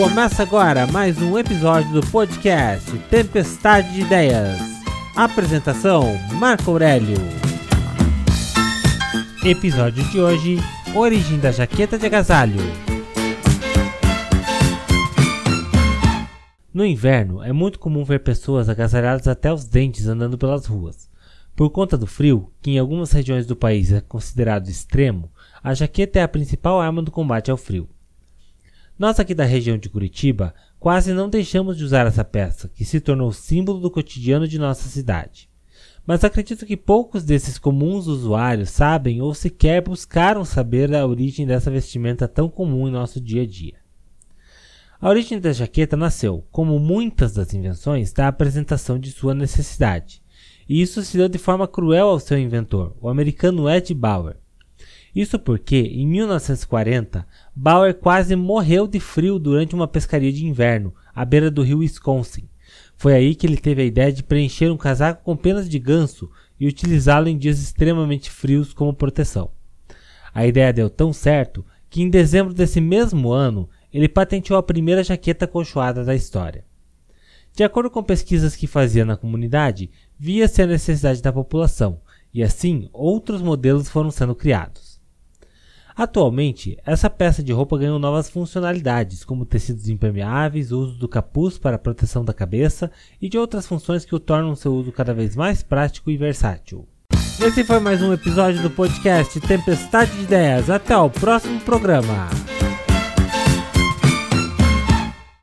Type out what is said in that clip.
Começa agora mais um episódio do podcast Tempestade de Ideias. Apresentação: Marco Aurélio. Episódio de hoje: Origem da jaqueta de agasalho. No inverno, é muito comum ver pessoas agasalhadas até os dentes andando pelas ruas. Por conta do frio, que em algumas regiões do país é considerado extremo, a jaqueta é a principal arma do combate ao frio. Nós aqui da região de Curitiba quase não deixamos de usar essa peça, que se tornou símbolo do cotidiano de nossa cidade. Mas acredito que poucos desses comuns usuários sabem ou sequer buscaram saber a origem dessa vestimenta tão comum em nosso dia a dia. A origem da jaqueta nasceu, como muitas das invenções, da apresentação de sua necessidade, e isso se deu de forma cruel ao seu inventor, o americano Ed Bauer. Isso porque, em 1940, Bauer quase morreu de frio durante uma pescaria de inverno, à beira do rio Wisconsin. Foi aí que ele teve a ideia de preencher um casaco com penas de ganso e utilizá-lo em dias extremamente frios como proteção. A ideia deu tão certo que, em dezembro desse mesmo ano, ele patenteou a primeira jaqueta colchoada da história. De acordo com pesquisas que fazia na comunidade, via-se a necessidade da população, e assim outros modelos foram sendo criados. Atualmente, essa peça de roupa ganhou novas funcionalidades, como tecidos impermeáveis, uso do capuz para proteção da cabeça e de outras funções que o tornam seu uso cada vez mais prático e versátil. Esse foi mais um episódio do podcast Tempestade de Ideias. Até o próximo programa.